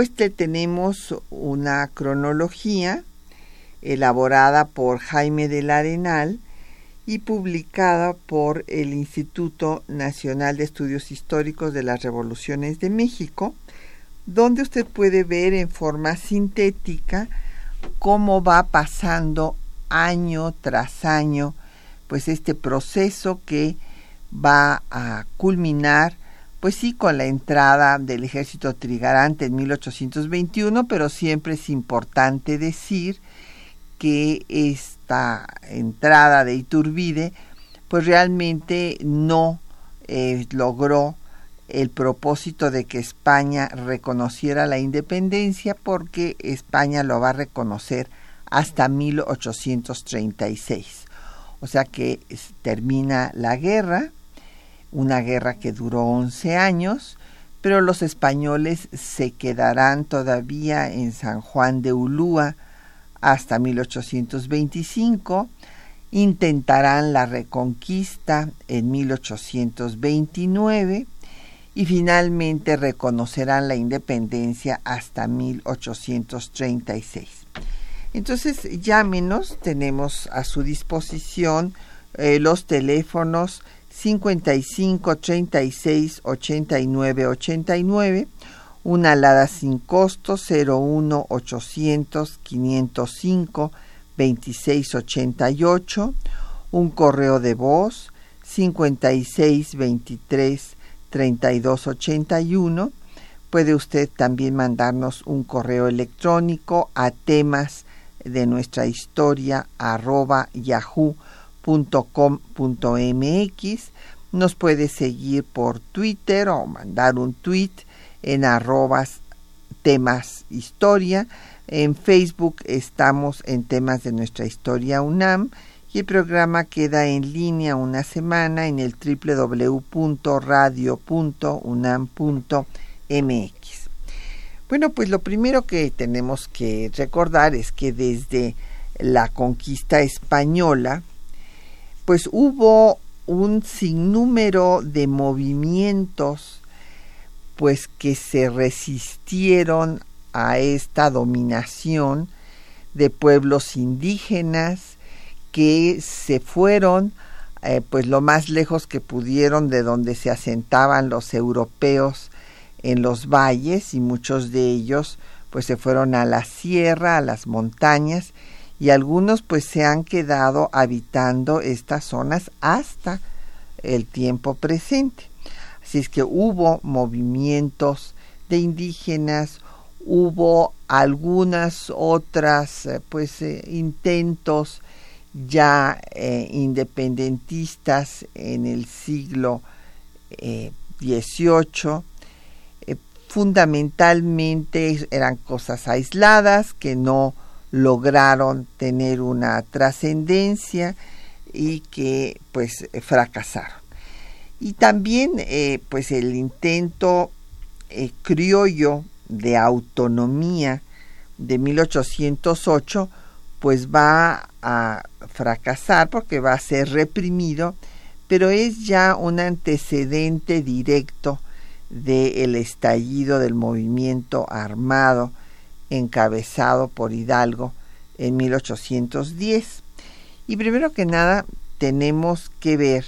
Pues te tenemos una cronología elaborada por Jaime del Arenal y publicada por el Instituto Nacional de Estudios Históricos de las Revoluciones de México, donde usted puede ver en forma sintética cómo va pasando año tras año, pues este proceso que va a culminar, pues sí, con la entrada del ejército trigarante en 1821, pero siempre es importante decir que esta entrada de Iturbide, pues realmente no eh, logró el propósito de que España reconociera la independencia porque España lo va a reconocer hasta 1836. O sea que termina la guerra, una guerra que duró 11 años, pero los españoles se quedarán todavía en San Juan de Ulúa hasta 1825, intentarán la reconquista en 1829, y finalmente reconocerán la independencia hasta 1836. Entonces, llámenos, tenemos a su disposición eh, los teléfonos 55 36 89 89, una alada sin costo 01 800 505 26 88, un correo de voz 56 23 3281. Puede usted también mandarnos un correo electrónico a temas de nuestra historia arroba yahoo.com.mx. Nos puede seguir por Twitter o mandar un tweet en arrobas temas historia. En Facebook estamos en temas de nuestra historia UNAM y el programa queda en línea una semana en el www.radio.unam.mx. Bueno, pues lo primero que tenemos que recordar es que desde la conquista española, pues hubo un sinnúmero de movimientos pues que se resistieron a esta dominación de pueblos indígenas que se fueron eh, pues lo más lejos que pudieron de donde se asentaban los europeos en los valles y muchos de ellos pues se fueron a la sierra, a las montañas y algunos pues se han quedado habitando estas zonas hasta el tiempo presente. Así es que hubo movimientos de indígenas, hubo algunas otras eh, pues eh, intentos ya eh, independentistas en el siglo XVIII. Fundamentalmente eran cosas aisladas que no lograron tener una trascendencia y que pues fracasaron. Y también eh, pues el intento criollo de autonomía de 1808 pues va a fracasar porque va a ser reprimido, pero es ya un antecedente directo del estallido del movimiento armado encabezado por Hidalgo en 1810. Y primero que nada tenemos que ver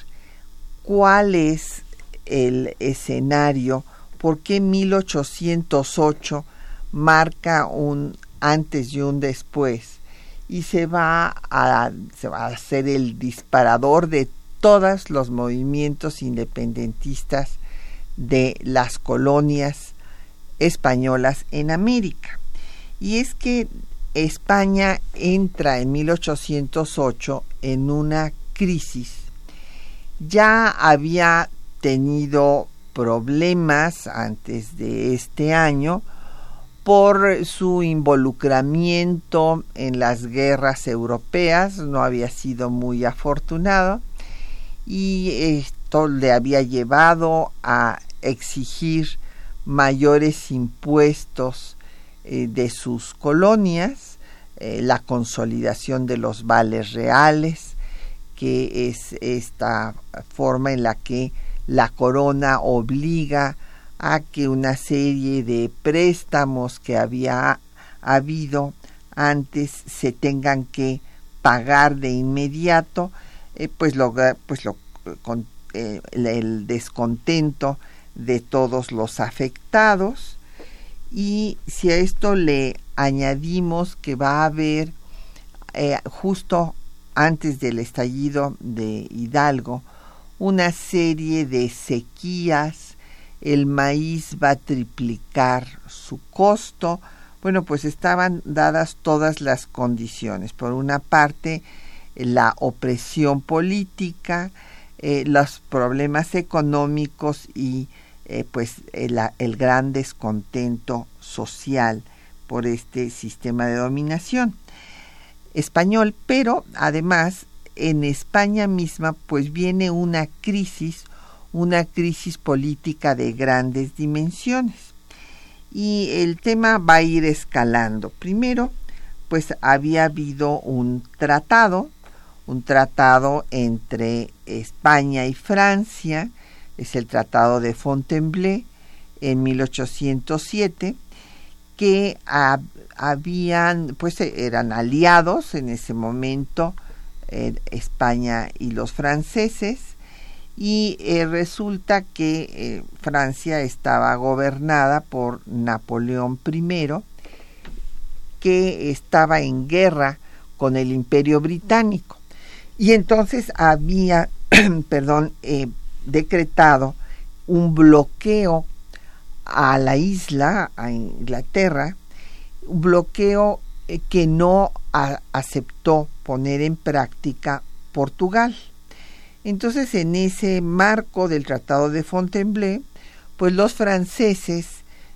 cuál es el escenario, por qué 1808 marca un antes y un después y se va a, se va a hacer el disparador de todos los movimientos independentistas de las colonias españolas en América. Y es que España entra en 1808 en una crisis. Ya había tenido problemas antes de este año por su involucramiento en las guerras europeas, no había sido muy afortunado y esto le había llevado a exigir mayores impuestos eh, de sus colonias, eh, la consolidación de los vales reales, que es esta forma en la que la corona obliga a que una serie de préstamos que había habido antes se tengan que pagar de inmediato, eh, pues, lo, pues lo, el descontento de todos los afectados y si a esto le añadimos que va a haber eh, justo antes del estallido de Hidalgo una serie de sequías, el maíz va a triplicar su costo, bueno, pues estaban dadas todas las condiciones. Por una parte, la opresión política, eh, los problemas económicos y eh, pues el, el gran descontento social por este sistema de dominación español, pero además en España misma pues viene una crisis, una crisis política de grandes dimensiones. Y el tema va a ir escalando. Primero, pues había habido un tratado, un tratado entre España y Francia, es el Tratado de Fontainebleau en 1807, que habían, pues eran aliados en ese momento eh, España y los franceses, y eh, resulta que eh, Francia estaba gobernada por Napoleón I, que estaba en guerra con el Imperio Británico. Y entonces había, perdón, decretado un bloqueo a la isla, a Inglaterra, un bloqueo eh, que no aceptó poner en práctica Portugal. Entonces, en ese marco del Tratado de Fontainebleau, pues los franceses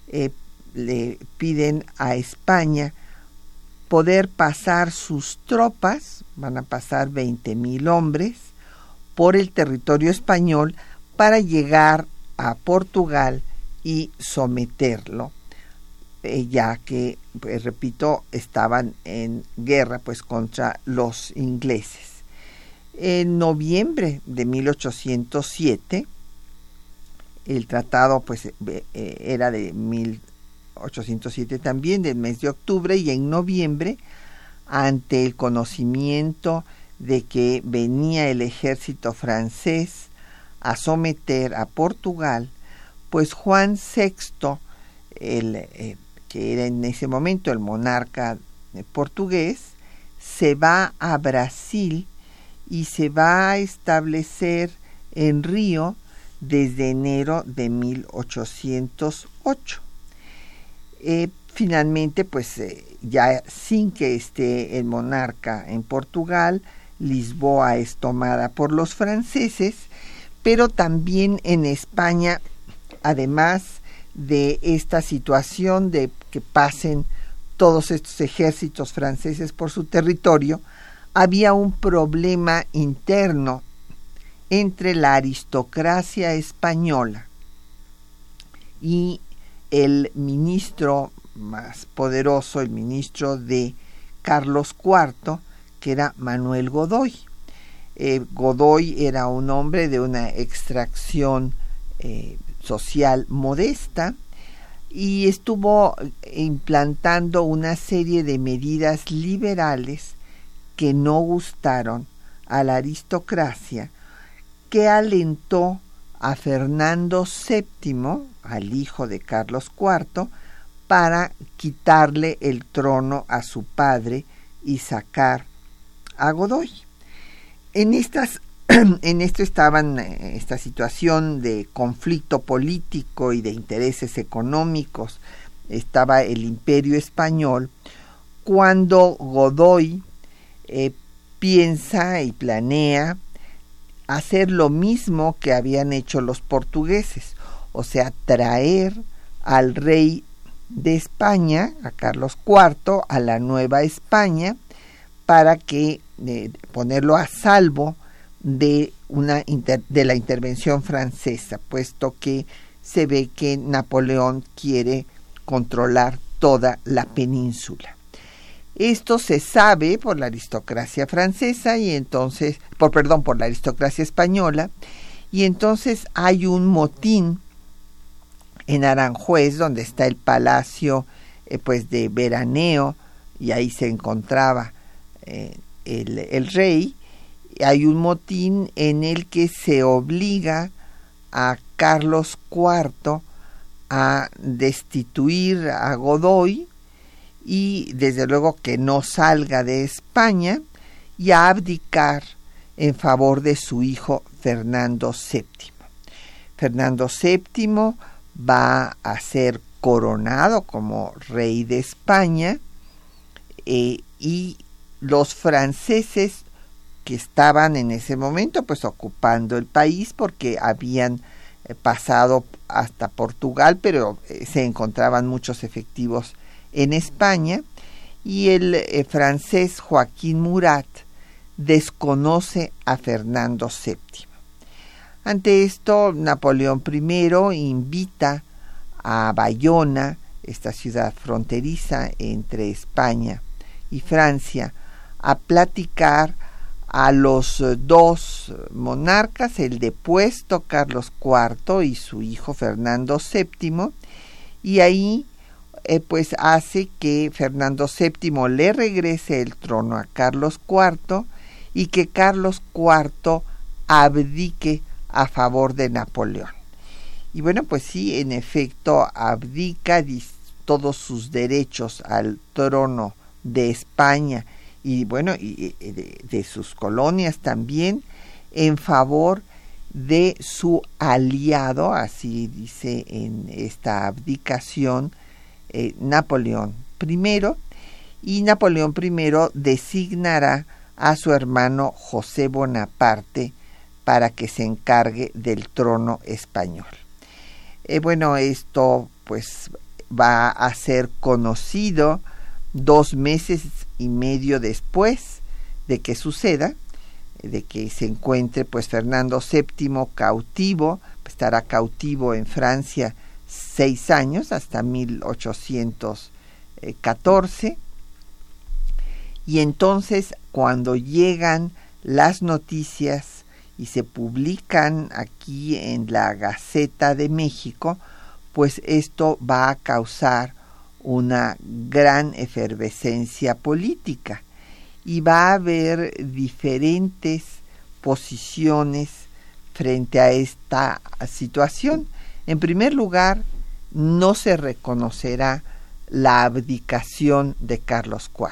eh, le piden a España poder pasar sus tropas, van a pasar 20 mil hombres, por el territorio español para llegar a Portugal y someterlo, eh, ya que, pues, repito, estaban en guerra pues contra los ingleses. En noviembre de 1807, el tratado pues eh, era de 1807 también, del mes de octubre, y en noviembre, ante el conocimiento de que venía el ejército francés a someter a Portugal, pues Juan VI, el, eh, que era en ese momento el monarca portugués, se va a Brasil y se va a establecer en Río desde enero de 1808. Eh, finalmente, pues eh, ya sin que esté el monarca en Portugal, Lisboa es tomada por los franceses, pero también en España, además de esta situación de que pasen todos estos ejércitos franceses por su territorio, había un problema interno entre la aristocracia española y el ministro más poderoso, el ministro de Carlos IV, que era Manuel Godoy. Eh, Godoy era un hombre de una extracción eh, social modesta y estuvo implantando una serie de medidas liberales que no gustaron a la aristocracia, que alentó a Fernando VII, al hijo de Carlos IV, para quitarle el trono a su padre y sacar a Godoy. En estas en esto estaban eh, esta situación de conflicto político y de intereses económicos estaba el imperio español cuando Godoy eh, piensa y planea hacer lo mismo que habían hecho los portugueses, o sea, traer al rey de España, a Carlos IV, a la Nueva España, para que ponerlo a salvo de una de la intervención francesa, puesto que se ve que Napoleón quiere controlar toda la península. Esto se sabe por la aristocracia francesa y entonces, por perdón, por la aristocracia española, y entonces hay un motín en Aranjuez, donde está el palacio eh, pues de veraneo, y ahí se encontraba eh, el, rey, hay un motín en el que se obliga a Carlos IV a destituir a Godoy, y desde luego que no salga de España y a abdicar en favor de su hijo Fernando VII. Fernando VII va a ser coronado como rey de España eh, y los franceses que estaban en ese momento pues ocupando el país porque habían eh, pasado hasta Portugal pero eh, se encontraban muchos efectivos en España y el eh, francés Joaquín Murat desconoce a Fernando VII. Ante esto, Napoleón I invita a Bayona, esta ciudad fronteriza entre España y Francia, a platicar a los dos monarcas, el depuesto Carlos IV y su hijo Fernando VII, y ahí eh, pues hace que Fernando VII le regrese el trono a Carlos IV y que Carlos IV abdique a favor de Napoleón. Y bueno, pues sí, en efecto, abdica todos sus derechos al trono de España y bueno, y de, sus colonias también, en favor de su aliado, así dice en esta abdicación, eh, Napoleón I y Napoleón I designará a su hermano José Bonaparte para que se encargue del trono español. Eh, bueno, esto pues va a ser conocido dos meses y medio después de que suceda, de que se encuentre pues Fernando VII cautivo, estará cautivo en Francia seis años, hasta 1814. Y entonces cuando llegan las noticias y se publican aquí en la Gaceta de México, pues esto va a causar una gran efervescencia política y va a haber diferentes posiciones frente a esta situación. En primer lugar, no se reconocerá la abdicación de Carlos IV.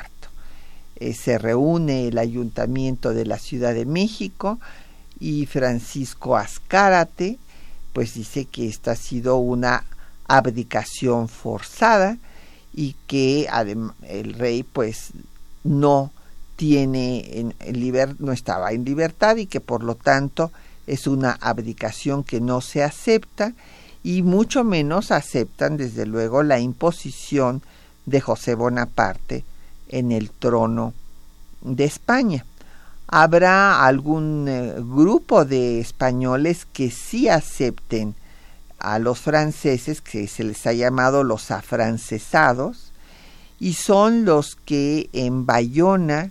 Eh, se reúne el ayuntamiento de la Ciudad de México y Francisco Azcárate pues dice que esta ha sido una abdicación forzada y que el rey pues no tiene en, no estaba en libertad y que por lo tanto es una abdicación que no se acepta y mucho menos aceptan desde luego la imposición de José Bonaparte en el trono de España. Habrá algún eh, grupo de españoles que sí acepten a los franceses, que se les ha llamado los afrancesados, y son los que en Bayona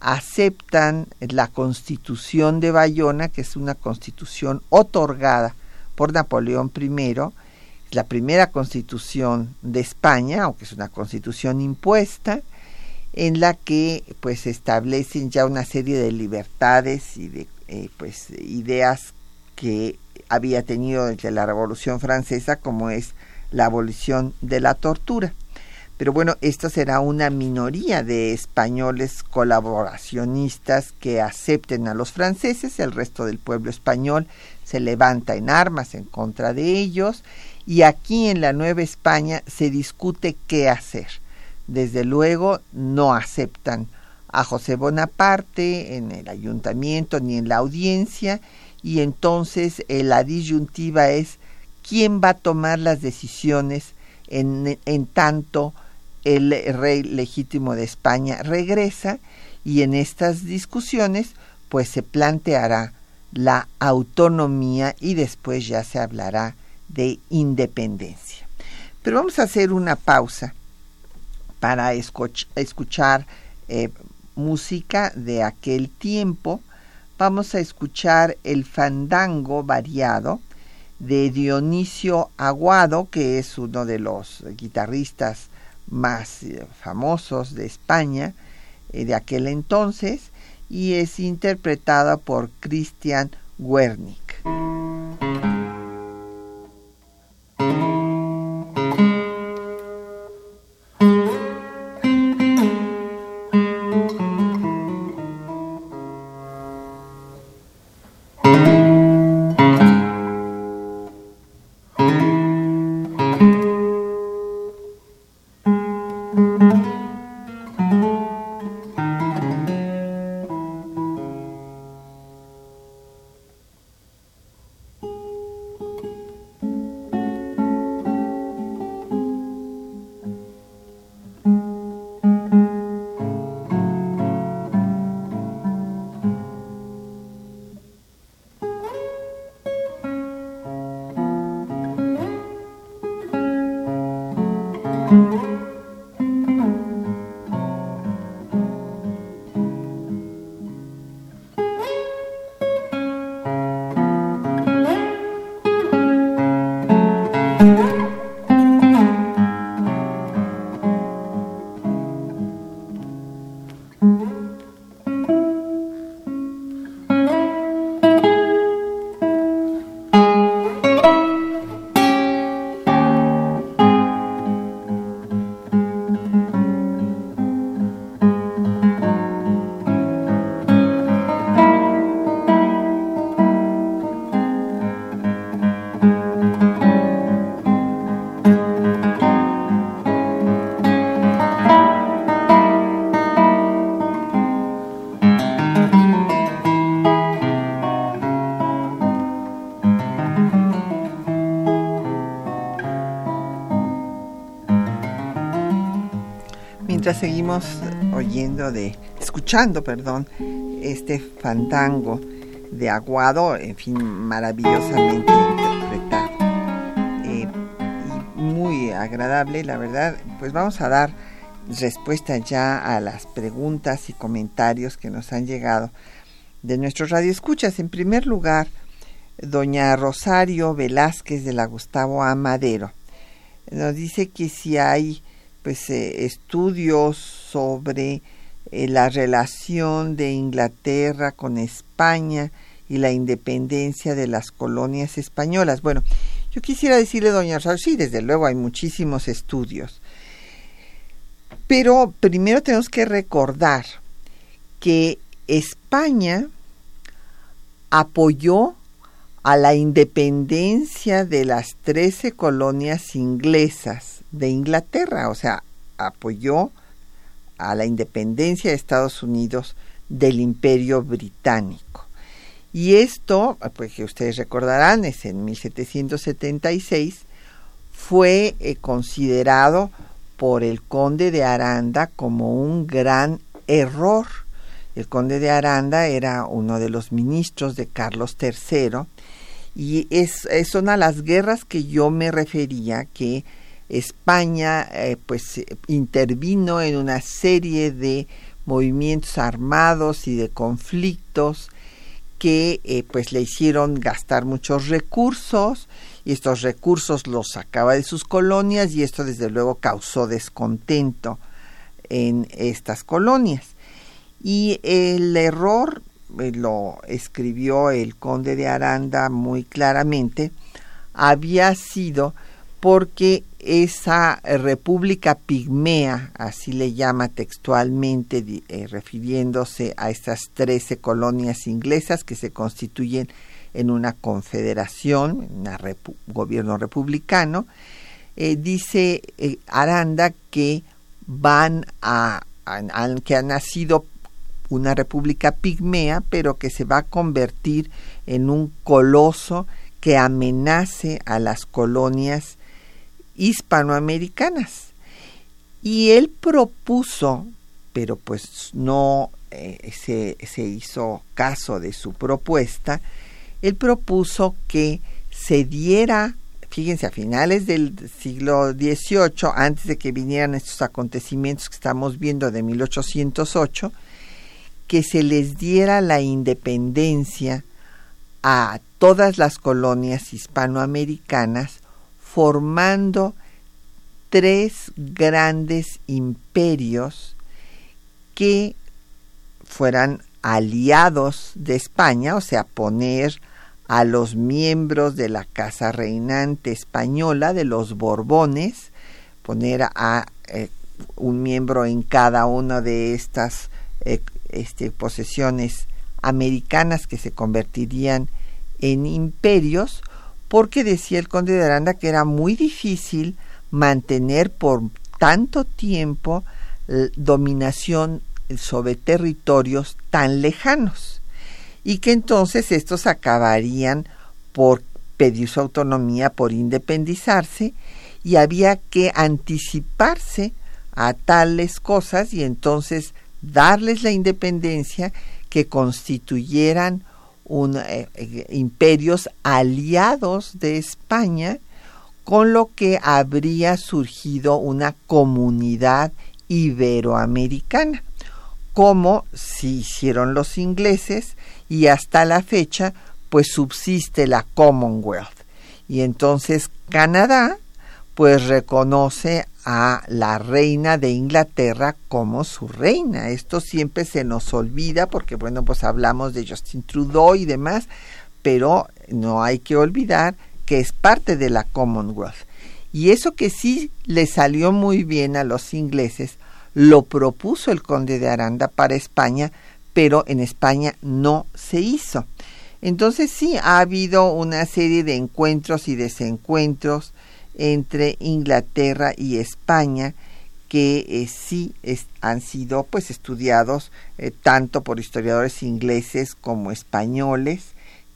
aceptan la constitución de Bayona, que es una constitución otorgada por Napoleón I, la primera constitución de España, aunque es una constitución impuesta, en la que pues se establecen ya una serie de libertades y de eh, pues ideas que había tenido desde la Revolución Francesa, como es la abolición de la tortura. Pero bueno, esto será una minoría de españoles colaboracionistas que acepten a los franceses, el resto del pueblo español se levanta en armas en contra de ellos y aquí en la Nueva España se discute qué hacer. Desde luego no aceptan a José Bonaparte en el ayuntamiento ni en la audiencia y entonces eh, la disyuntiva es quién va a tomar las decisiones en, en tanto el rey legítimo de España regresa y en estas discusiones pues se planteará la autonomía y después ya se hablará de independencia. Pero vamos a hacer una pausa para escuchar eh, música de aquel tiempo. Vamos a escuchar el fandango variado de Dionisio Aguado, que es uno de los guitarristas más eh, famosos de España eh, de aquel entonces, y es interpretada por Christian Wernick. Seguimos oyendo de, escuchando, perdón, este fandango de Aguado, en fin, maravillosamente interpretado. Eh, y muy agradable, la verdad. Pues vamos a dar respuesta ya a las preguntas y comentarios que nos han llegado de nuestros radioescuchas. En primer lugar, doña Rosario Velázquez de la Gustavo Amadero nos dice que si hay pues, eh, estudios sobre eh, la relación de Inglaterra con España y la independencia de las colonias españolas. Bueno, yo quisiera decirle, doña Rosario, sí, desde luego hay muchísimos estudios. Pero primero tenemos que recordar que España apoyó a la independencia de las trece colonias inglesas de Inglaterra, o sea, apoyó a la independencia de Estados Unidos del imperio británico. Y esto, pues que ustedes recordarán, es en 1776, fue eh, considerado por el conde de Aranda como un gran error. El conde de Aranda era uno de los ministros de Carlos III y es, son a las guerras que yo me refería que España eh, pues intervino en una serie de movimientos armados y de conflictos que eh, pues le hicieron gastar muchos recursos y estos recursos los sacaba de sus colonias y esto desde luego causó descontento en estas colonias. Y el error eh, lo escribió el conde de Aranda muy claramente, había sido porque esa república pigmea, así le llama textualmente, eh, refiriéndose a estas trece colonias inglesas que se constituyen en una confederación, un gobierno republicano, eh, dice eh, Aranda que van a, que han nacido una república pigmea, pero que se va a convertir en un coloso que amenace a las colonias hispanoamericanas. Y él propuso, pero pues no eh, se, se hizo caso de su propuesta, él propuso que se diera fíjense, a finales del siglo XVIII, antes de que vinieran estos acontecimientos que estamos viendo de 1808, que se les diera la independencia a todas las colonias hispanoamericanas, formando tres grandes imperios que fueran aliados de España, o sea, poner a los miembros de la Casa Reinante Española, de los Borbones, poner a eh, un miembro en cada una de estas eh, este, posesiones americanas que se convertirían en imperios, porque decía el conde de Aranda que era muy difícil mantener por tanto tiempo dominación sobre territorios tan lejanos y que entonces estos acabarían por pedir su autonomía, por independizarse, y había que anticiparse a tales cosas y entonces darles la independencia que constituyeran eh, eh, imperios aliados de España, con lo que habría surgido una comunidad iberoamericana, como si hicieron los ingleses y hasta la fecha pues subsiste la Commonwealth. Y entonces Canadá pues reconoce a la reina de Inglaterra como su reina. Esto siempre se nos olvida porque bueno, pues hablamos de Justin Trudeau y demás, pero no hay que olvidar que es parte de la Commonwealth. Y eso que sí le salió muy bien a los ingleses, lo propuso el conde de Aranda para España, pero en España no se hizo. Entonces sí ha habido una serie de encuentros y desencuentros entre Inglaterra y España que eh, sí han sido pues estudiados eh, tanto por historiadores ingleses como españoles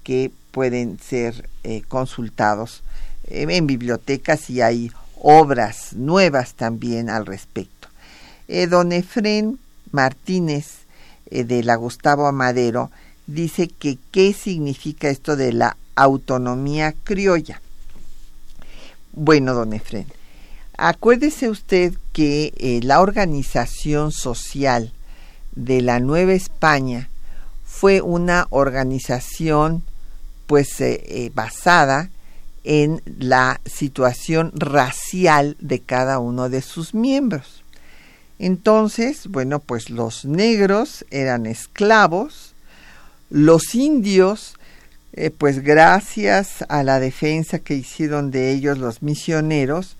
que pueden ser eh, consultados en bibliotecas y hay obras nuevas también al respecto. don Efren Martínez de la Gustavo Amadero, dice que qué significa esto de la autonomía criolla. Bueno, don Efren, acuérdese usted que eh, la organización social de la Nueva España fue una organización pues eh, basada en la situación racial de cada uno de sus miembros. Entonces, bueno, pues los negros eran esclavos, los indios, eh, pues gracias a la defensa que hicieron de ellos los misioneros,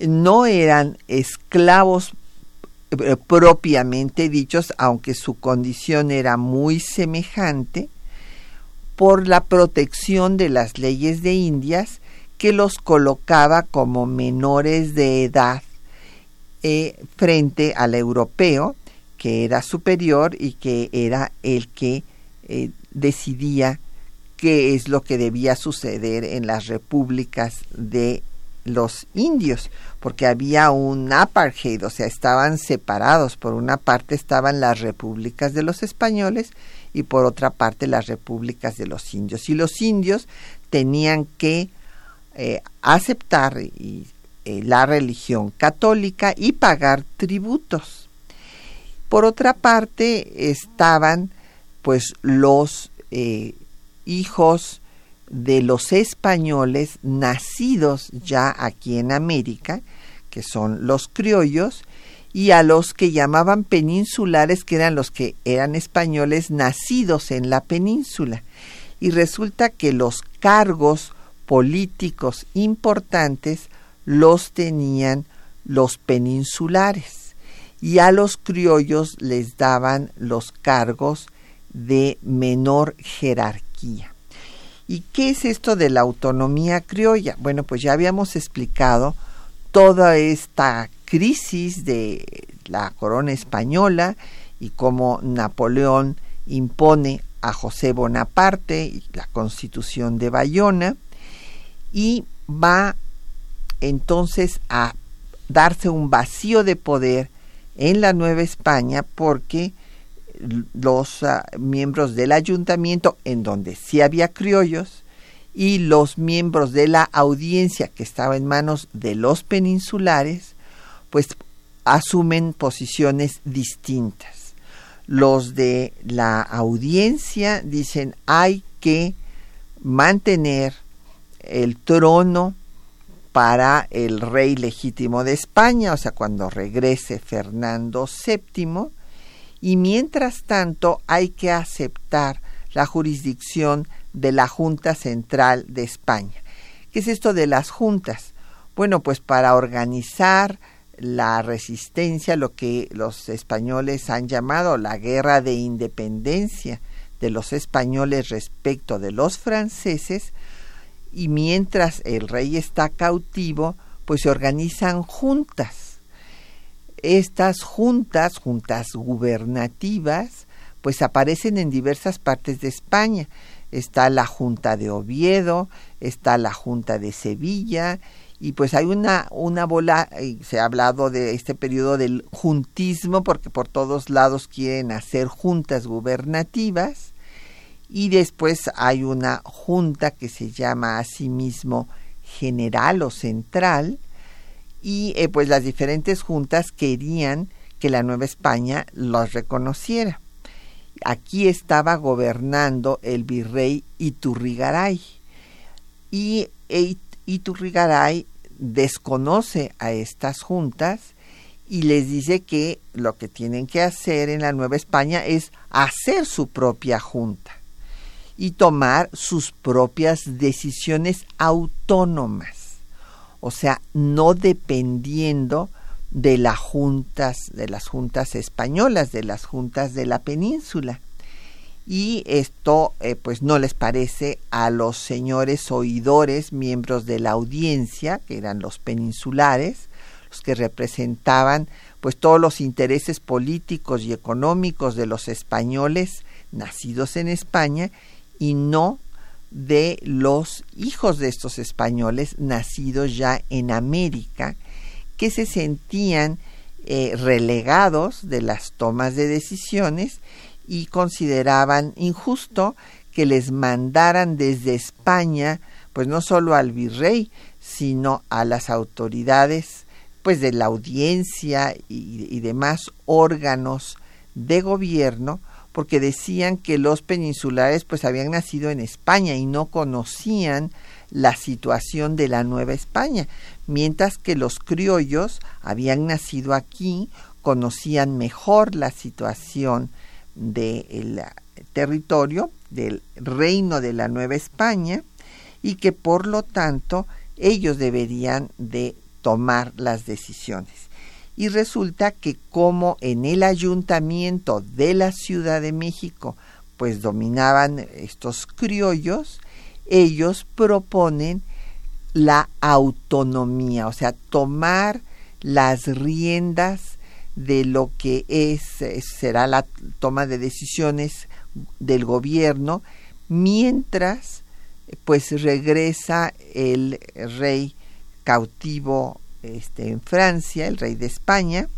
no eran esclavos eh, propiamente dichos, aunque su condición era muy semejante, por la protección de las leyes de Indias que los colocaba como menores de edad eh, frente al europeo, que era superior y que era el que decidía qué es lo que debía suceder en las repúblicas de los indios, porque había un apartheid, o sea, estaban separados. Por una parte estaban las repúblicas de los españoles y por otra parte las repúblicas de los indios. Y los indios tenían que eh, aceptar eh, la religión católica y pagar tributos. Por otra parte estaban pues los eh, hijos de los españoles nacidos ya aquí en América, que son los criollos, y a los que llamaban peninsulares, que eran los que eran españoles nacidos en la península. Y resulta que los cargos políticos importantes los tenían los peninsulares y a los criollos les daban los cargos de menor jerarquía. ¿Y qué es esto de la autonomía criolla? Bueno, pues ya habíamos explicado toda esta crisis de la corona española y cómo Napoleón impone a José Bonaparte y la constitución de Bayona y va entonces a darse un vacío de poder en la Nueva España porque los ah, miembros del ayuntamiento, en donde sí había criollos, y los miembros de la audiencia que estaba en manos de los peninsulares, pues asumen posiciones distintas. Los de la audiencia dicen hay que mantener el trono para el rey legítimo de España, o sea, cuando regrese Fernando VII, y mientras tanto hay que aceptar la jurisdicción de la Junta Central de España. ¿Qué es esto de las juntas? Bueno, pues para organizar la resistencia, lo que los españoles han llamado la guerra de independencia de los españoles respecto de los franceses, y mientras el rey está cautivo, pues se organizan juntas estas juntas, juntas gubernativas, pues aparecen en diversas partes de España. Está la Junta de Oviedo, está la Junta de Sevilla, y pues hay una, una bola, se ha hablado de este periodo del juntismo, porque por todos lados quieren hacer juntas gubernativas, y después hay una junta que se llama asimismo general o central, y eh, pues las diferentes juntas querían que la Nueva España los reconociera. Aquí estaba gobernando el virrey Iturrigaray y e Iturrigaray desconoce a estas juntas y les dice que lo que tienen que hacer en la Nueva España es hacer su propia junta y tomar sus propias decisiones autónomas o sea, no dependiendo de las juntas, de las juntas españolas, de las juntas de la península. Y esto eh, pues no les parece a los señores oidores, miembros de la audiencia, que eran los peninsulares, los que representaban pues todos los intereses políticos y económicos de los españoles nacidos en España y no de los hijos de estos españoles nacidos ya en América, que se sentían eh, relegados de las tomas de decisiones y consideraban injusto que les mandaran desde España, pues no solo al virrey, sino a las autoridades, pues de la audiencia y demás órganos de gobierno, porque decían que los peninsulares pues habían nacido en España y no conocían la situación de la Nueva España, mientras que los criollos habían nacido aquí, conocían mejor la situación del territorio, del reino de la Nueva España, y que por lo tanto ellos deberían de tomar las decisiones y resulta que como en el ayuntamiento de la Ciudad de México pues dominaban estos criollos, ellos proponen la autonomía, o sea, tomar las riendas de lo que es será la toma de decisiones del gobierno mientras pues regresa el rey cautivo este, en Francia, el rey de España,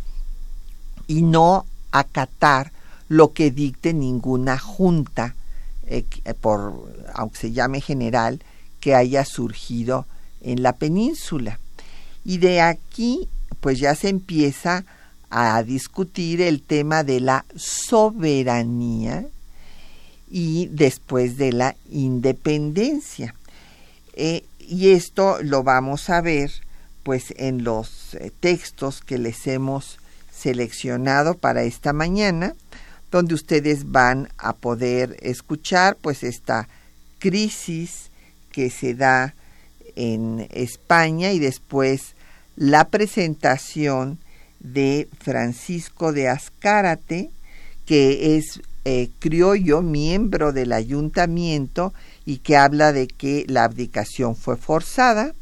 y no acatar lo que dicte ninguna junta, eh, por, aunque se llame general, que haya surgido en la península. Y de aquí, pues ya se empieza a discutir el tema de la soberanía y después de la independencia. Eh, y esto lo vamos a ver pues en los eh, textos que les hemos seleccionado para esta mañana, donde ustedes van a poder escuchar pues esta crisis que se da en España y después la presentación de Francisco de Azcárate, que es eh, criollo, miembro del ayuntamiento y que habla de que la abdicación fue forzada,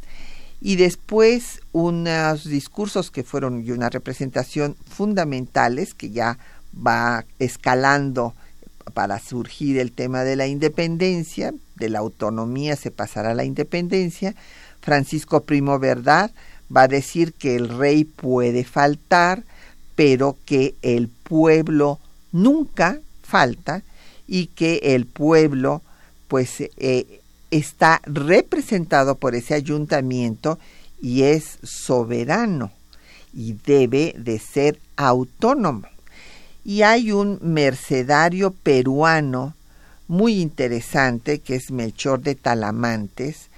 y después unos discursos que fueron y una representación fundamentales que ya va escalando para surgir el tema de la independencia, de la autonomía se pasará a la independencia, Francisco Primo Verdad va a decir que el rey puede faltar, pero que el pueblo nunca falta y que el pueblo pues eh, está representado por ese ayuntamiento y es soberano y debe de ser autónomo. Y hay un mercedario peruano muy interesante que es Melchor de Talamantes,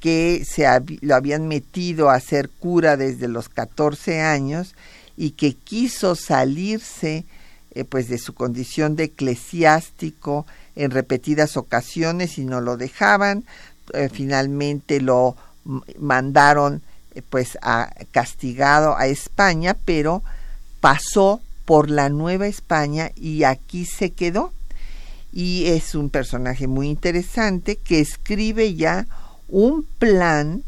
que se lo habían metido a ser cura desde los 14 años y que quiso salirse eh, pues de su condición de eclesiástico en repetidas ocasiones y no lo dejaban. Eh, finalmente lo mandaron eh, pues a, castigado a España, pero pasó por la Nueva España y aquí se quedó. Y es un personaje muy interesante que escribe ya un plan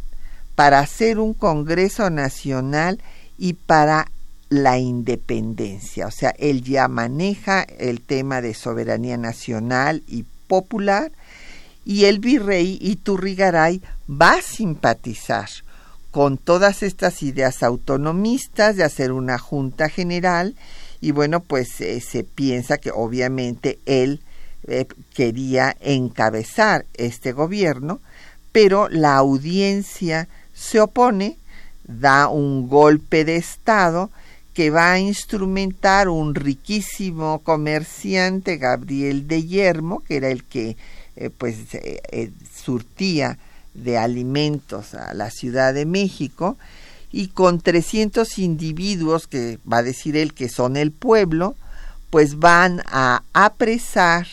para hacer un Congreso Nacional y para la independencia. O sea, él ya maneja el tema de soberanía nacional y popular y el virrey Iturrigaray va a simpatizar con todas estas ideas autonomistas de hacer una junta general y bueno, pues eh, se piensa que obviamente él eh, quería encabezar este gobierno, pero la audiencia se opone, da un golpe de Estado que va a instrumentar un riquísimo comerciante, Gabriel de Yermo, que era el que eh, pues eh, eh, surtía de alimentos a la Ciudad de México, y con 300 individuos, que va a decir él que son el pueblo, pues van a apresar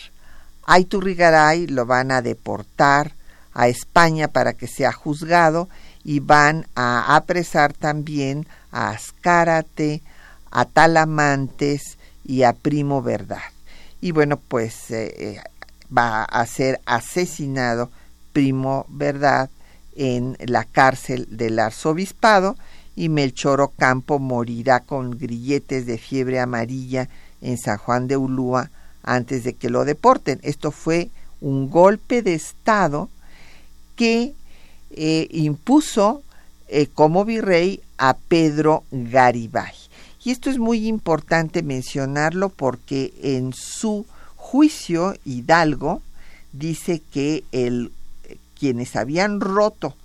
a Iturrigaray, lo van a deportar a España para que sea juzgado y van a apresar también a Ascárate, a Talamantes y a Primo Verdad. Y bueno, pues eh, eh, va a ser asesinado Primo Verdad en la cárcel del arzobispado y Melchor Ocampo morirá con grilletes de fiebre amarilla en San Juan de Ulúa antes de que lo deporten. Esto fue un golpe de Estado que eh, impuso como virrey a Pedro Garibay. Y esto es muy importante mencionarlo porque en su juicio Hidalgo dice que el, quienes habían roto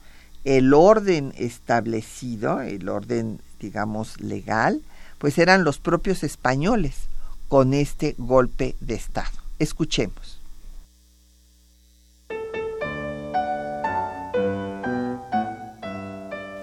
el orden establecido, el orden digamos legal, pues eran los propios españoles con este golpe de Estado. Escuchemos.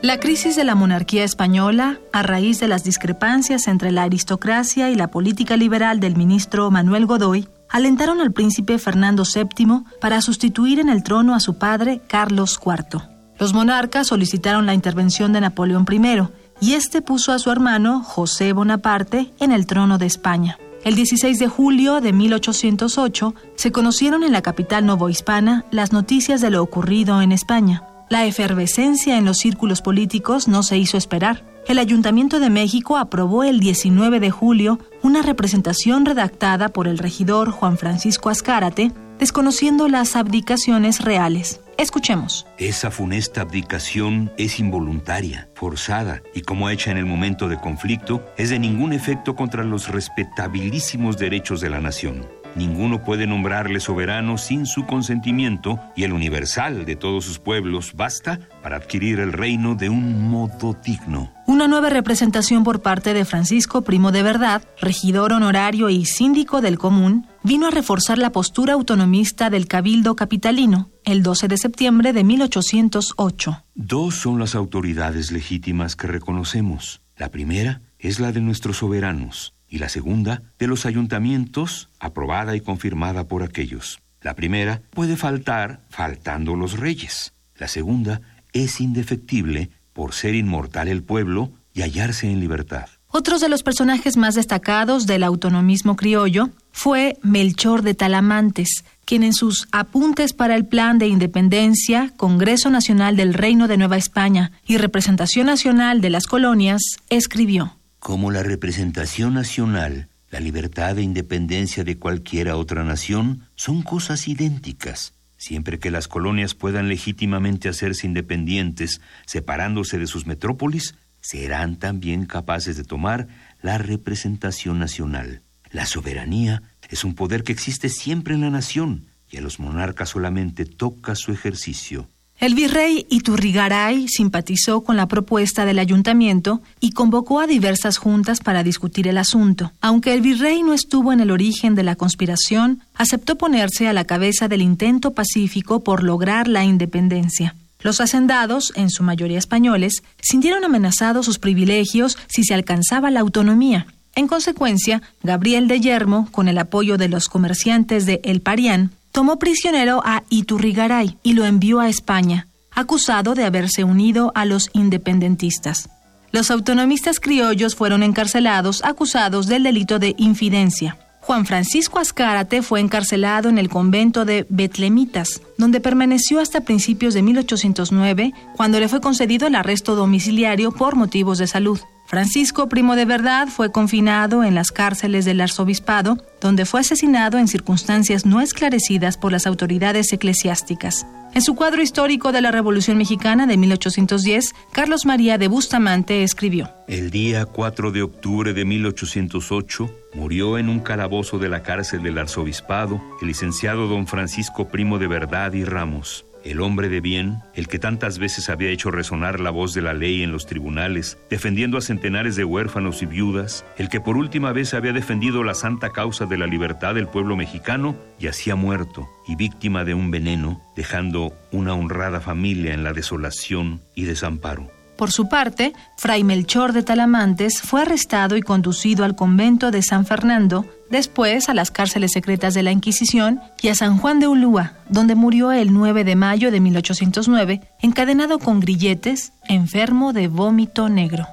La crisis de la monarquía española, a raíz de las discrepancias entre la aristocracia y la política liberal del ministro Manuel Godoy, alentaron al príncipe Fernando VII para sustituir en el trono a su padre Carlos IV. Los monarcas solicitaron la intervención de Napoleón I y este puso a su hermano José Bonaparte en el trono de España. El 16 de julio de 1808 se conocieron en la capital novohispana las noticias de lo ocurrido en España. La efervescencia en los círculos políticos no se hizo esperar. El Ayuntamiento de México aprobó el 19 de julio una representación redactada por el regidor Juan Francisco Azcárate, desconociendo las abdicaciones reales. Escuchemos. Esa funesta abdicación es involuntaria, forzada y como hecha en el momento de conflicto, es de ningún efecto contra los respetabilísimos derechos de la nación. Ninguno puede nombrarle soberano sin su consentimiento y el universal de todos sus pueblos basta para adquirir el reino de un modo digno. Una nueva representación por parte de Francisco Primo de Verdad, regidor honorario y síndico del común, vino a reforzar la postura autonomista del Cabildo Capitalino el 12 de septiembre de 1808. Dos son las autoridades legítimas que reconocemos. La primera es la de nuestros soberanos, y la segunda de los ayuntamientos, aprobada y confirmada por aquellos. La primera puede faltar faltando los reyes. La segunda es indefectible por ser inmortal el pueblo y hallarse en libertad. Otros de los personajes más destacados del autonomismo criollo fue Melchor de Talamantes, quien en sus apuntes para el Plan de Independencia, Congreso Nacional del Reino de Nueva España y Representación Nacional de las Colonias, escribió como la representación nacional La libertad e independencia de cualquiera otra nación son cosas idénticas. Siempre que las colonias puedan legítimamente hacerse independientes, separándose de sus metrópolis, serán también capaces de tomar la representación nacional. La soberanía es un poder que existe siempre en la nación y a los monarcas solamente toca su ejercicio. El virrey Iturrigaray simpatizó con la propuesta del ayuntamiento y convocó a diversas juntas para discutir el asunto. Aunque el virrey no estuvo en el origen de la conspiración, aceptó ponerse a la cabeza del intento pacífico por lograr la independencia. Los hacendados, en su mayoría españoles, sintieron amenazados sus privilegios si se alcanzaba la autonomía. En consecuencia, Gabriel de Yermo, con el apoyo de los comerciantes de El Parián, tomó prisionero a Iturrigaray y lo envió a España, acusado de haberse unido a los independentistas. Los autonomistas criollos fueron encarcelados acusados del delito de infidencia. Juan Francisco Azcárate fue encarcelado en el convento de Betlemitas, donde permaneció hasta principios de 1809, cuando le fue concedido el arresto domiciliario por motivos de salud. Francisco Primo de Verdad fue confinado en las cárceles del arzobispado, donde fue asesinado en circunstancias no esclarecidas por las autoridades eclesiásticas. En su cuadro histórico de la Revolución Mexicana de 1810, Carlos María de Bustamante escribió: El día 4 de octubre de 1808 murió en un calabozo de la cárcel del arzobispado el licenciado don Francisco Primo de Verdad y Ramos el hombre de bien, el que tantas veces había hecho resonar la voz de la ley en los tribunales, defendiendo a centenares de huérfanos y viudas, el que por última vez había defendido la santa causa de la libertad del pueblo mexicano, yacía muerto y víctima de un veneno, dejando una honrada familia en la desolación y desamparo. Por su parte, Fray Melchor de Talamantes fue arrestado y conducido al convento de San Fernando, después a las cárceles secretas de la Inquisición y a San Juan de Ulúa, donde murió el 9 de mayo de 1809, encadenado con grilletes, enfermo de vómito negro.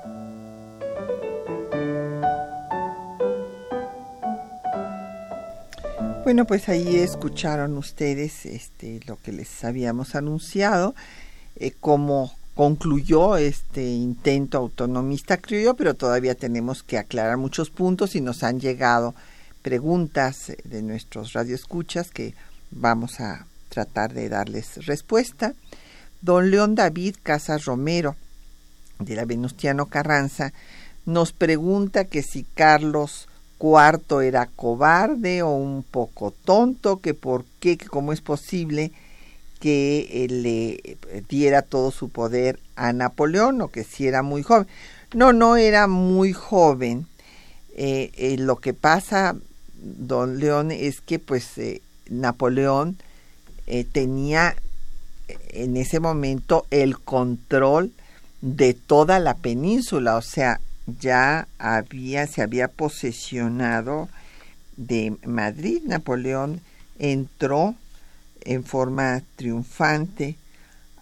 Bueno, pues ahí escucharon ustedes este, lo que les habíamos anunciado, eh, como concluyó este intento autonomista criollo, pero todavía tenemos que aclarar muchos puntos y nos han llegado preguntas de nuestros radioescuchas que vamos a tratar de darles respuesta. Don León David Casas Romero, de la Venustiano Carranza, nos pregunta que si Carlos IV era cobarde o un poco tonto, que por qué, que cómo es posible que eh, le diera todo su poder a Napoleón o que si era muy joven. No, no era muy joven. Eh, eh, lo que pasa, don León, es que pues Napoleón tenía en ese momento el control de toda la península, o sea, ya había, se había posesionado de Madrid. Napoleón entró en forma triunfante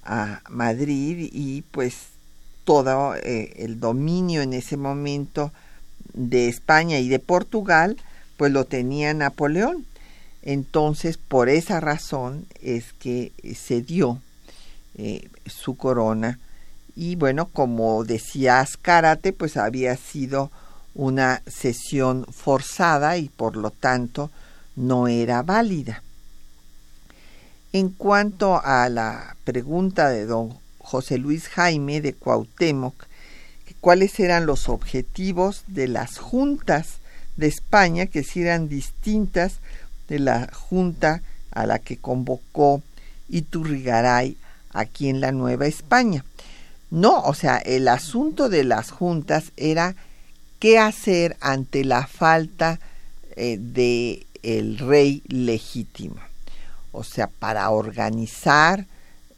a Madrid y pues todo eh, el dominio en ese momento de España y de Portugal pues lo tenía Napoleón. Entonces por esa razón es que se dio eh, su corona y bueno como decía Ascárate pues había sido una sesión forzada y por lo tanto no era válida. En cuanto a la pregunta de don José Luis Jaime de Cuauhtémoc, cuáles eran los objetivos de las juntas de España que si eran distintas de la junta a la que convocó Iturrigaray aquí en la Nueva España. No, o sea, el asunto de las juntas era qué hacer ante la falta eh, de el rey legítimo o sea, para organizar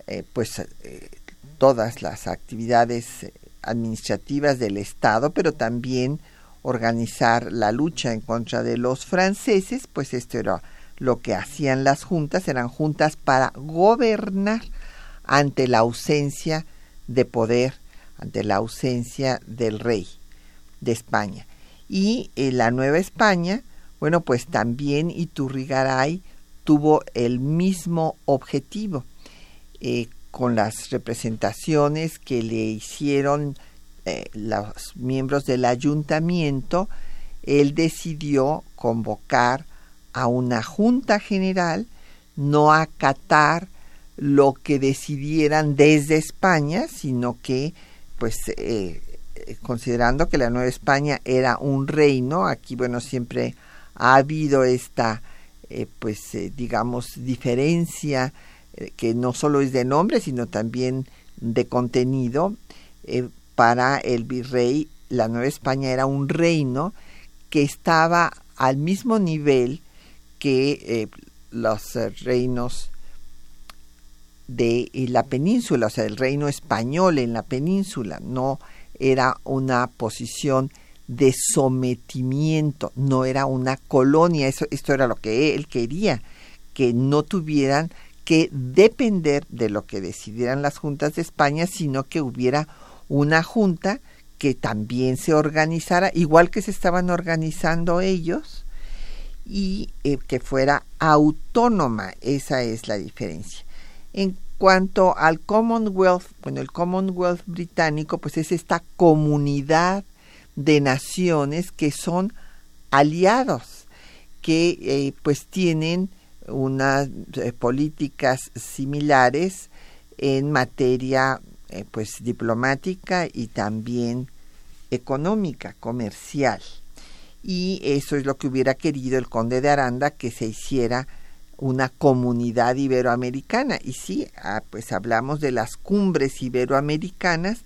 eh, pues eh, todas las actividades eh, administrativas del Estado, pero también organizar la lucha en contra de los franceses, pues esto era lo que hacían las juntas, eran juntas para gobernar ante la ausencia de poder, ante la ausencia del rey de España. Y en la Nueva España, bueno, pues también Iturrigaray tuvo el mismo objetivo eh, con las representaciones que le hicieron eh, los miembros del ayuntamiento él decidió convocar a una junta general, no acatar lo que decidieran desde España, sino que, pues, eh, considerando que la Nueva España era un reino, aquí, bueno, siempre ha habido esta, eh, pues, eh, digamos, diferencia que no solo es de nombre, sino también de contenido. para el virrey, la Nueva España era un reino que estaba al mismo nivel que los reinos de la península, o sea, el reino español en la península, no era una posición de sometimiento, no era una colonia, eso, esto era lo que él quería, que no tuvieran que depender de lo que decidieran las juntas de España, sino que hubiera una junta que también se organizara, igual que se estaban organizando ellos, y eh, que fuera autónoma, esa es la diferencia. En cuanto al Commonwealth, bueno, el Commonwealth británico, pues es esta comunidad de naciones que son aliados, que eh, pues tienen unas eh, políticas similares en materia eh, pues diplomática y también económica, comercial. Y eso es lo que hubiera querido el conde de Aranda que se hiciera una comunidad iberoamericana. Y sí, ah, pues hablamos de las cumbres iberoamericanas,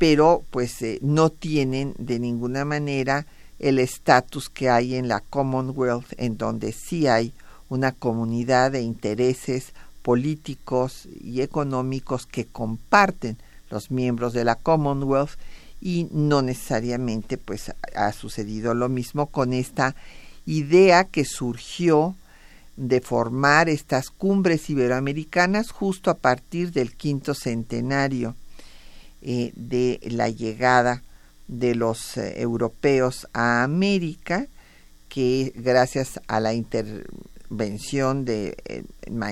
pero pues eh, no tienen de ninguna manera el estatus que hay en la Commonwealth, en donde sí hay una comunidad de intereses políticos y económicos que comparten los miembros de la Commonwealth y no necesariamente pues ha sucedido lo mismo con esta idea que surgió de formar estas cumbres iberoamericanas justo a partir del quinto centenario eh, de la llegada de los eh, europeos a América, que gracias a la intervención de eh,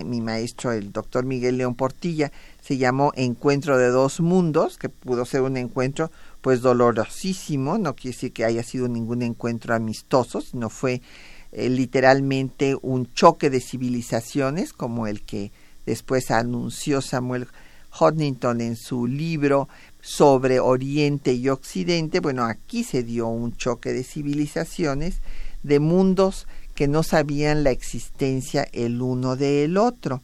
mi maestro, el doctor Miguel León Portilla, se llamó Encuentro de dos Mundos, que pudo ser un encuentro pues dolorosísimo, no quiere decir que haya sido ningún encuentro amistoso, sino fue eh, literalmente un choque de civilizaciones como el que después anunció Samuel Huntington en su libro sobre Oriente y Occidente. Bueno, aquí se dio un choque de civilizaciones, de mundos que no sabían la existencia el uno del otro.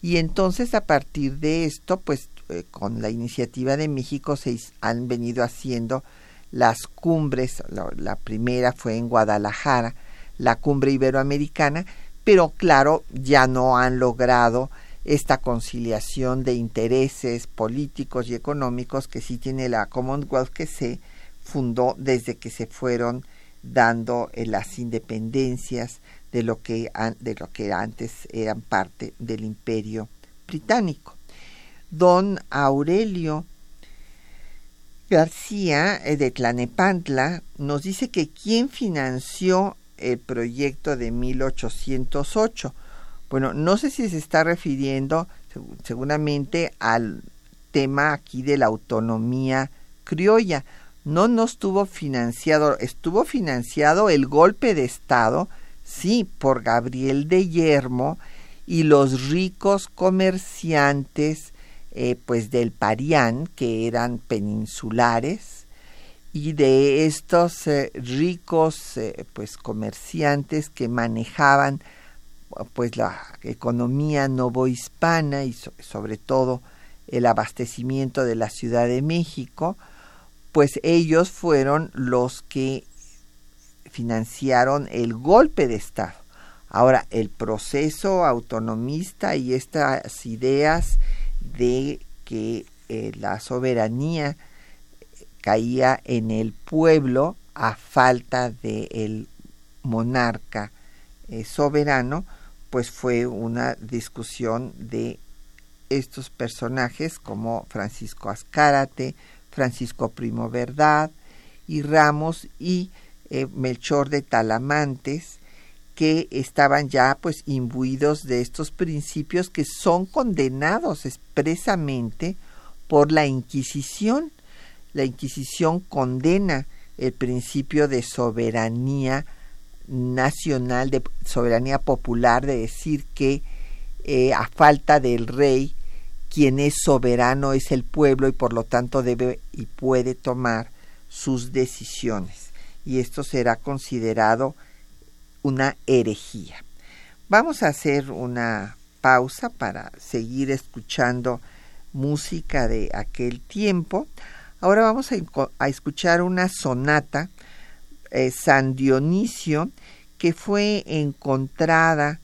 Y entonces a partir de esto, pues eh, con la iniciativa de México se han venido haciendo las cumbres. la primera fue en Guadalajara, la cumbre iberoamericana, pero claro, ya no han logrado esta conciliación de intereses políticos y económicos que sí tiene la Commonwealth que se fundó desde que se fueron dando eh, las independencias de lo que de lo que antes eran parte del imperio británico. Don Aurelio García eh, de Tlanepantla nos dice que quien financió el proyecto de 1808. Bueno, no sé si se está refiriendo seguramente al tema aquí de la autonomía criolla. No nos estuvo financiado, estuvo financiado el golpe de Estado, sí, por Gabriel de Yermo y los ricos comerciantes eh, pues del Parián, que eran peninsulares, y de estos eh, ricos eh, pues comerciantes que manejaban pues la economía novohispana y sobre todo el abastecimiento de la Ciudad de México, pues ellos fueron los que financiaron el golpe de Estado. Ahora, el proceso autonomista y estas ideas de que eh, la soberanía caía en el pueblo a falta del el monarca eh, soberano, pues fue una discusión de estos personajes como Francisco Azcárate, Francisco Primo Verdad y Ramos y eh, Melchor de Talamantes, que estaban ya pues imbuidos de estos principios que son condenados expresamente por la Inquisición. La Inquisición condena el principio de soberanía nacional, de soberanía popular, de decir que eh, a falta del rey, quien es soberano es el pueblo y por lo tanto debe y puede tomar sus decisiones. Y esto será considerado una herejía. Vamos a hacer una pausa para seguir escuchando música de aquel tiempo. Ahora vamos a, escuchar una sonata eh, San Dionisio que fue encontrada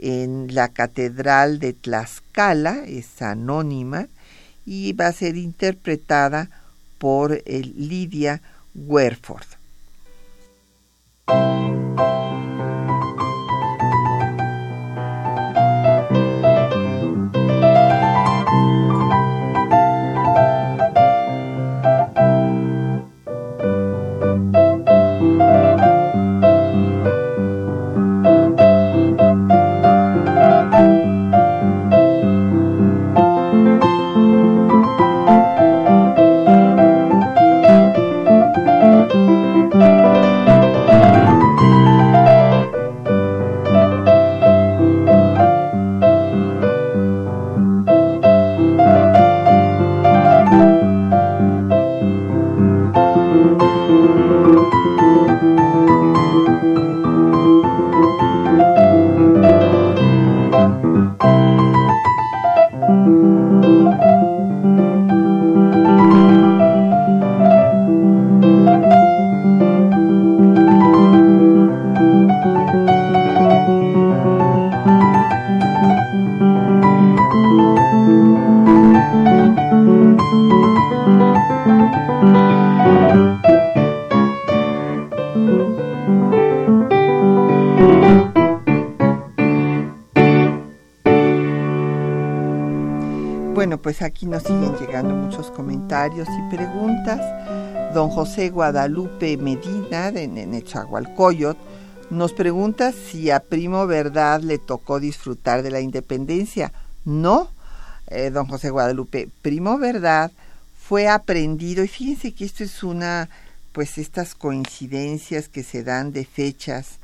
en la Catedral de Tlaxcala, es anónima, y va a ser interpretada por Lidia Werford. Pues aquí nos siguen llegando muchos comentarios y preguntas. Don José Guadalupe Medina de Nechahualcoyot nos pregunta si a Primo Verdad le tocó disfrutar de la independencia. No, eh, don José Guadalupe, Primo Verdad fue aprendido y fíjense que esto es una, pues estas coincidencias que se dan de fechas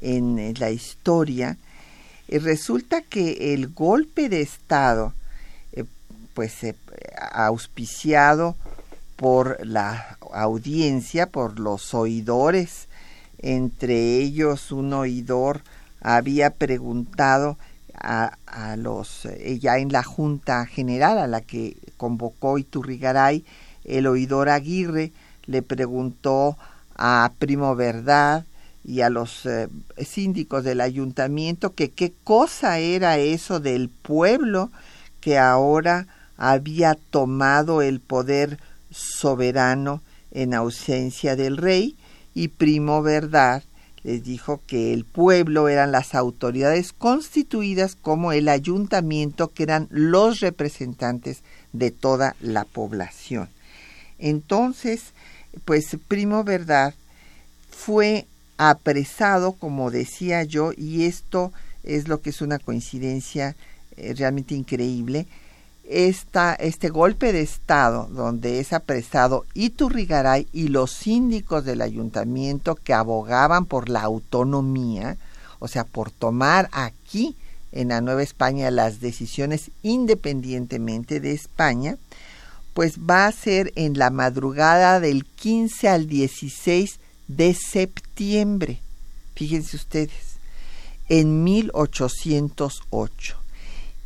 en, la historia. Eh, resulta que el golpe de Estado pues eh, auspiciado por la audiencia, por los oidores. Entre ellos un oidor había preguntado a, a los, eh, ya en la Junta General a la que convocó Iturrigaray, el oidor Aguirre le preguntó a Primo Verdad y a los eh, síndicos del ayuntamiento que qué cosa era eso del pueblo que ahora había tomado el poder soberano en ausencia del rey y Primo Verdad les dijo que el pueblo eran las autoridades constituidas como el ayuntamiento que eran los representantes de toda la población. Entonces, pues Primo Verdad fue apresado, como decía yo, y esto es lo que es una coincidencia eh, realmente increíble, este golpe de Estado donde es apresado Iturrigaray y los síndicos del ayuntamiento que abogaban por la autonomía, o sea, por tomar aquí en la Nueva España las decisiones independientemente de España, pues va a ser en la madrugada del 15 al 16 de septiembre, fíjense ustedes, en 1808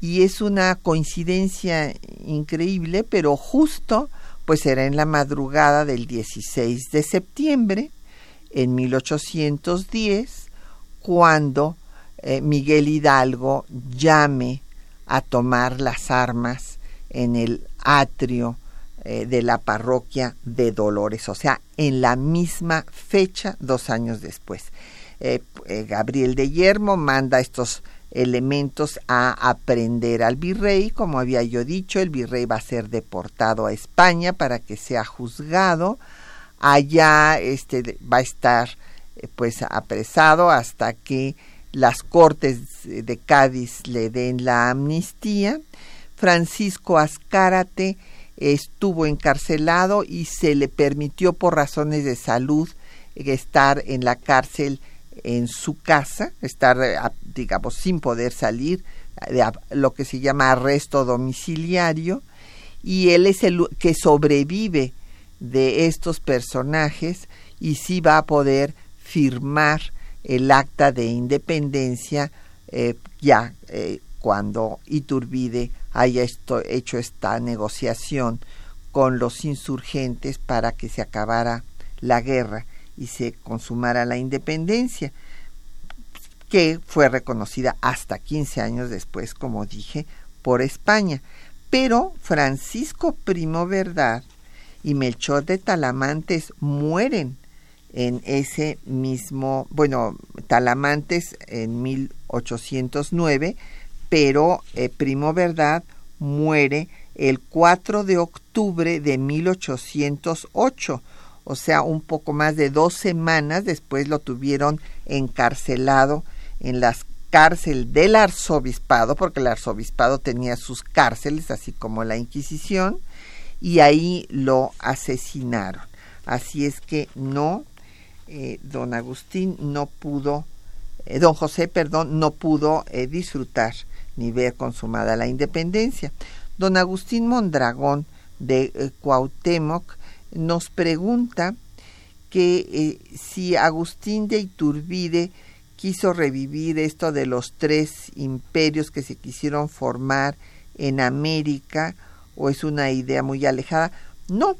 y es una coincidencia increíble, pero justo pues era en la madrugada del 16 de septiembre en 1810 cuando eh, Miguel Hidalgo llame a tomar las armas en el atrio eh, de la parroquia de Dolores, o sea, en la misma fecha, dos años después. Eh, Gabriel de Yermo manda estos elementos a aprender al virrey. Como había yo dicho, el virrey va a ser deportado a España para que sea juzgado. Allá este, va a estar eh, pues apresado hasta que las cortes de Cádiz le den la amnistía. Francisco Azcárate estuvo encarcelado y se le permitió por razones de salud estar en la cárcel en su casa, estar, digamos, sin poder salir, de lo que se llama arresto domiciliario, y él es el que sobrevive de estos personajes y sí va a poder firmar el acta de independencia eh, ya eh, cuando Iturbide haya hecho esta negociación con los insurgentes para que se acabara la guerra y se consumara la independencia, que fue reconocida hasta 15 años después, como dije, por España. Pero Francisco Primo Verdad y Melchor de Talamantes mueren en ese mismo, bueno, Talamantes en 1809, pero eh, Primo Verdad muere el 4 de octubre de 1808, o sea, un poco más de dos semanas después lo tuvieron encarcelado en las cárceles del arzobispado, porque el arzobispado tenía sus cárceles, así como la Inquisición, y ahí lo asesinaron. Así es que no, eh, don Agustín no pudo, eh, don José, perdón, no pudo eh, disfrutar ni ver consumada la independencia. Don Agustín Mondragón de Cuauhtémoc nos pregunta que si Agustín de Iturbide quiso revivir esto de los tres imperios que se quisieron formar en América o es una idea muy alejada. No,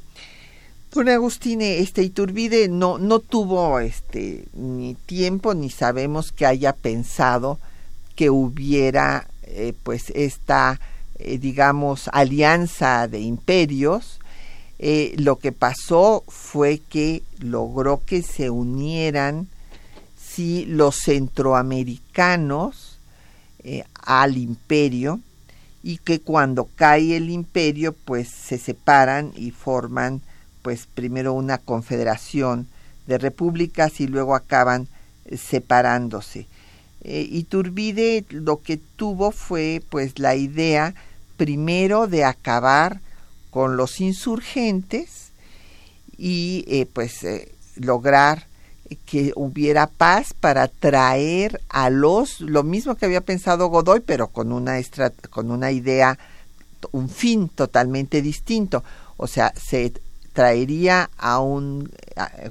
Don Agustín este Iturbide no, no tuvo este ni tiempo ni sabemos que haya pensado que hubiera eh, pues esta eh, digamos alianza de imperios. Eh, lo que pasó fue que logró que se unieran sí, los centroamericanos al imperio y que cuando cae el imperio pues se separan y forman pues primero una confederación de repúblicas y luego acaban eh, separándose. Eh, Iturbide lo que tuvo fue pues la idea primero de acabar con los insurgentes y eh, pues lograr que hubiera paz para traer a los lo mismo que había pensado Godoy pero con una con una idea un fin totalmente distinto o sea se traería a un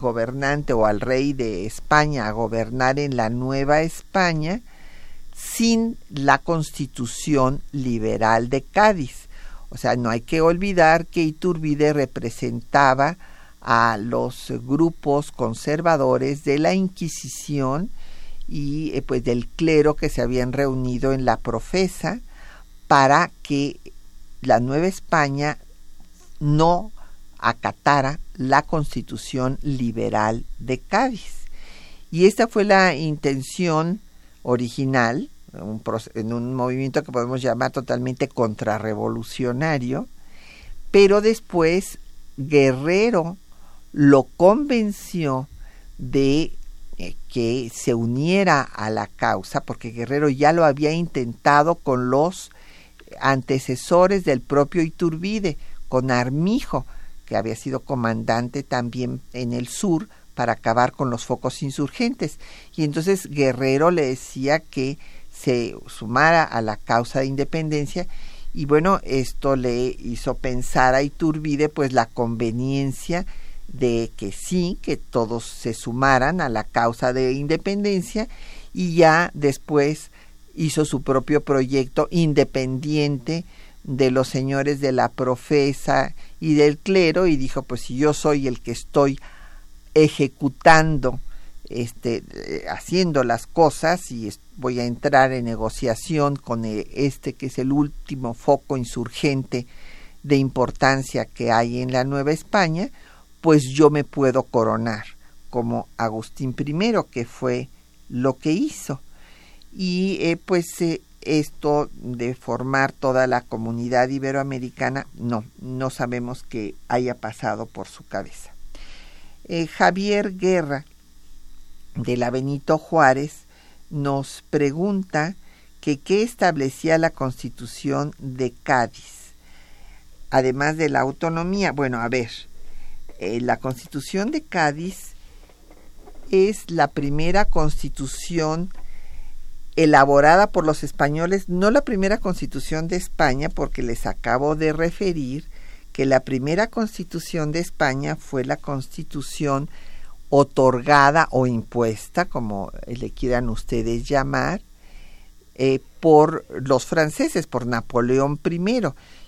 gobernante o al rey de España a gobernar en la Nueva España sin la constitución liberal de Cádiz. O sea, no hay que olvidar que Iturbide representaba a los grupos conservadores de la Inquisición y eh, pues del clero que se habían reunido en la profesa para que la Nueva España no acatara la constitución liberal de Cádiz. Y esta fue la intención original, en un movimiento que podemos llamar totalmente contrarrevolucionario, pero después Guerrero lo convenció de eh, que se uniera a la causa, porque Guerrero ya lo había intentado con los antecesores del propio Iturbide, con Armijo, que había sido comandante también en el sur para acabar con los focos insurgentes. Y entonces Guerrero le decía que se sumara a la causa de independencia. Y bueno, esto le hizo pensar a Iturbide pues la conveniencia de que sí, que todos se sumaran a la causa de independencia y ya después hizo su propio proyecto independiente de los señores de la profesa y del clero y dijo pues si yo soy el que estoy ejecutando este eh, haciendo las cosas y voy a entrar en negociación con eh, este que es el último foco insurgente de importancia que hay en la Nueva España, pues yo me puedo coronar como Agustín I, que fue lo que hizo. Y eh, pues esto de formar toda la comunidad iberoamericana, no, no sabemos que haya pasado por su cabeza. Javier Guerra, de la Benito Juárez, nos pregunta que qué establecía la constitución de Cádiz. además de la autonomía, bueno, a ver, eh, la constitución de Cádiz es la primera constitución elaborada por los españoles, no la primera constitución de España, porque les acabo de referir que la primera constitución de España fue la constitución otorgada o impuesta, como le quieran ustedes llamar, eh, por los franceses, por Napoleón I.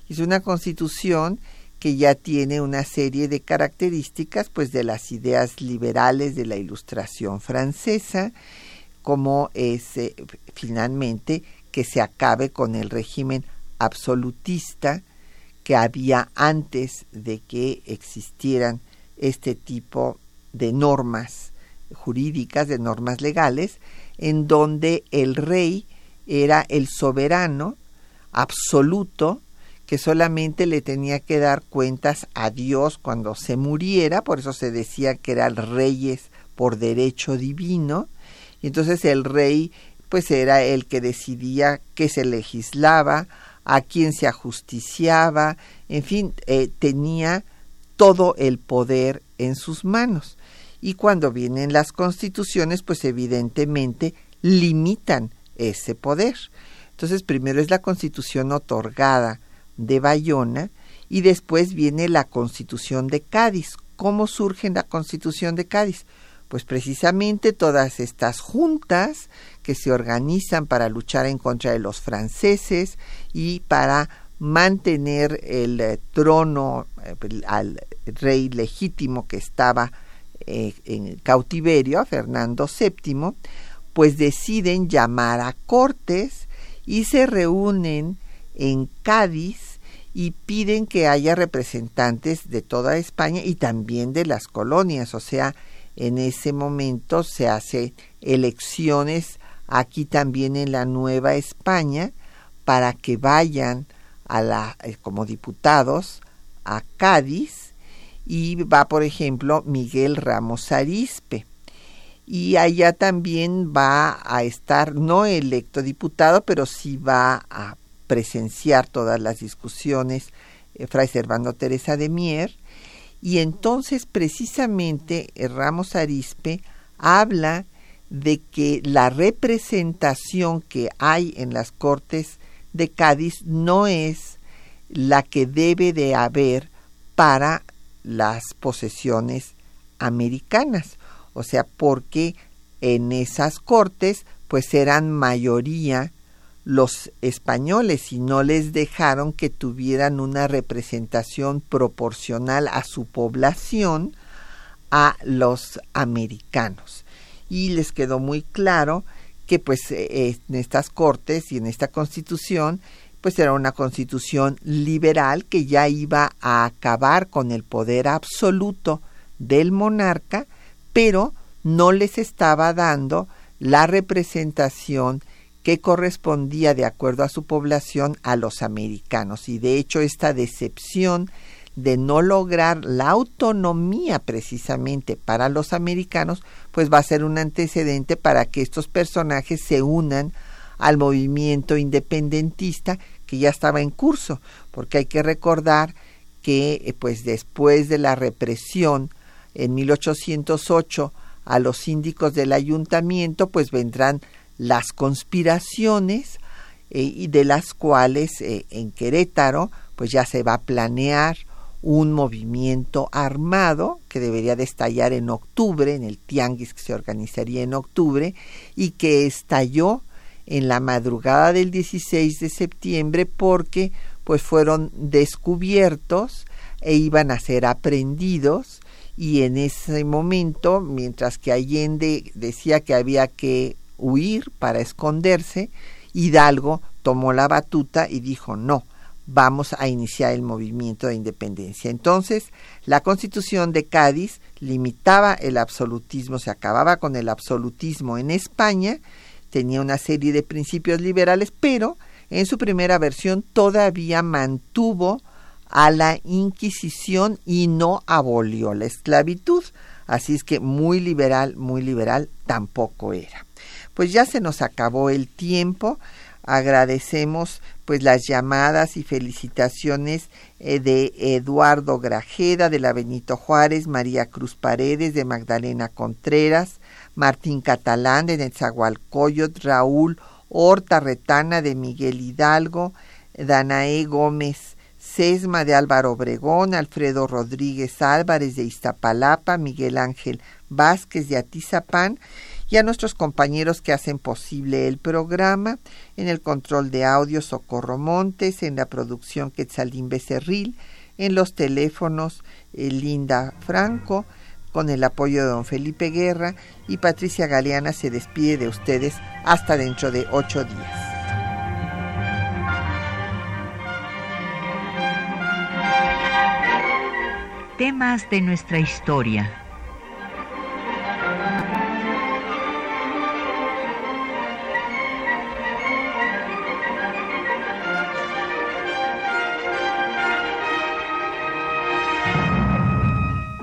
Es una constitución que ya tiene una serie de características pues de las ideas liberales de la ilustración francesa, como es eh, finalmente que se acabe con el régimen absolutista que había antes de que existieran este tipo de normas jurídicas, de normas legales, en donde el rey era el soberano absoluto que solamente le tenía que dar cuentas a Dios cuando se muriera, por eso se decía que eran reyes por derecho divino, y entonces el rey pues era el que decidía qué se legislaba, a quién se ajusticiaba, en fin, eh, tenía todo el poder en sus manos. Y cuando vienen las constituciones, pues evidentemente limitan ese poder. Entonces, primero es la constitución otorgada de Bayona y después viene la constitución de Cádiz. ¿Cómo surge la constitución de Cádiz? Pues precisamente todas estas juntas que se organizan para luchar en contra de los franceses y para mantener el eh, trono eh, al rey legítimo que estaba eh, en cautiverio, a Fernando VII, pues deciden llamar a Cortes y se reúnen en Cádiz y piden que haya representantes de toda España y también de las colonias, o sea, en ese momento se hace elecciones aquí también en la Nueva España para que vayan a la, eh, como diputados a Cádiz y va por ejemplo Miguel Ramos Arispe y allá también va a estar no electo diputado, pero sí va a presenciar todas las discusiones eh, Fray Servando Teresa de Mier. Y entonces precisamente eh, Ramos Arispe habla de que la representación que hay en las Cortes de Cádiz no es la que debe de haber para las posesiones americanas o sea, porque en esas cortes pues eran mayoría los españoles y no les dejaron que tuvieran una representación proporcional a su población a los americanos. Y les quedó muy claro que pues en estas cortes y en esta constitución pues era una constitución liberal que ya iba a acabar con el poder absoluto del monarca pero no les estaba dando la representación que correspondía de acuerdo a su población a los americanos. Y de hecho esta decepción de no lograr la autonomía precisamente para los americanos, pues va a ser un antecedente para que estos personajes se unan al movimiento independentista ya estaba en curso, porque hay que recordar que eh, pues después de la represión en 1808 a los síndicos del ayuntamiento, pues vendrán las conspiraciones eh, y de las cuales eh, en Querétaro pues ya se va a planear un movimiento armado que debería de estallar en octubre, en el tianguis que se organizaría en octubre, y que estalló en la madrugada del 16 de septiembre porque pues fueron descubiertos e iban a ser aprendidos y en ese momento, mientras que Allende decía que había que huir para esconderse, Hidalgo tomó la batuta y dijo no, vamos a iniciar el movimiento de independencia. Entonces, la constitución de Cádiz limitaba el absolutismo, se acababa con el absolutismo en España, tenía una serie de principios liberales, pero en su primera versión todavía mantuvo a la Inquisición y no abolió la esclavitud. Así es que muy liberal, muy liberal tampoco era. Pues ya se nos acabó el tiempo. Agradecemos pues las llamadas y felicitaciones eh, de Eduardo Grajeda, de la Benito Juárez, María Cruz Paredes, de Magdalena Contreras, Martín Catalán, de Netzahualcoyot, Raúl Horta Retana, de Miguel Hidalgo, Danae Gómez Sesma, de Álvaro Obregón, Alfredo Rodríguez Álvarez, de Iztapalapa, Miguel Ángel Vázquez, de Atizapán, y a nuestros compañeros que hacen posible el programa, en el control de audio Socorro Montes, en la producción Quetzalín Becerril, en los teléfonos eh, Linda Franco, con el apoyo de don Felipe Guerra, y Patricia Galeana se despide de ustedes hasta dentro de ocho días. Temas de nuestra historia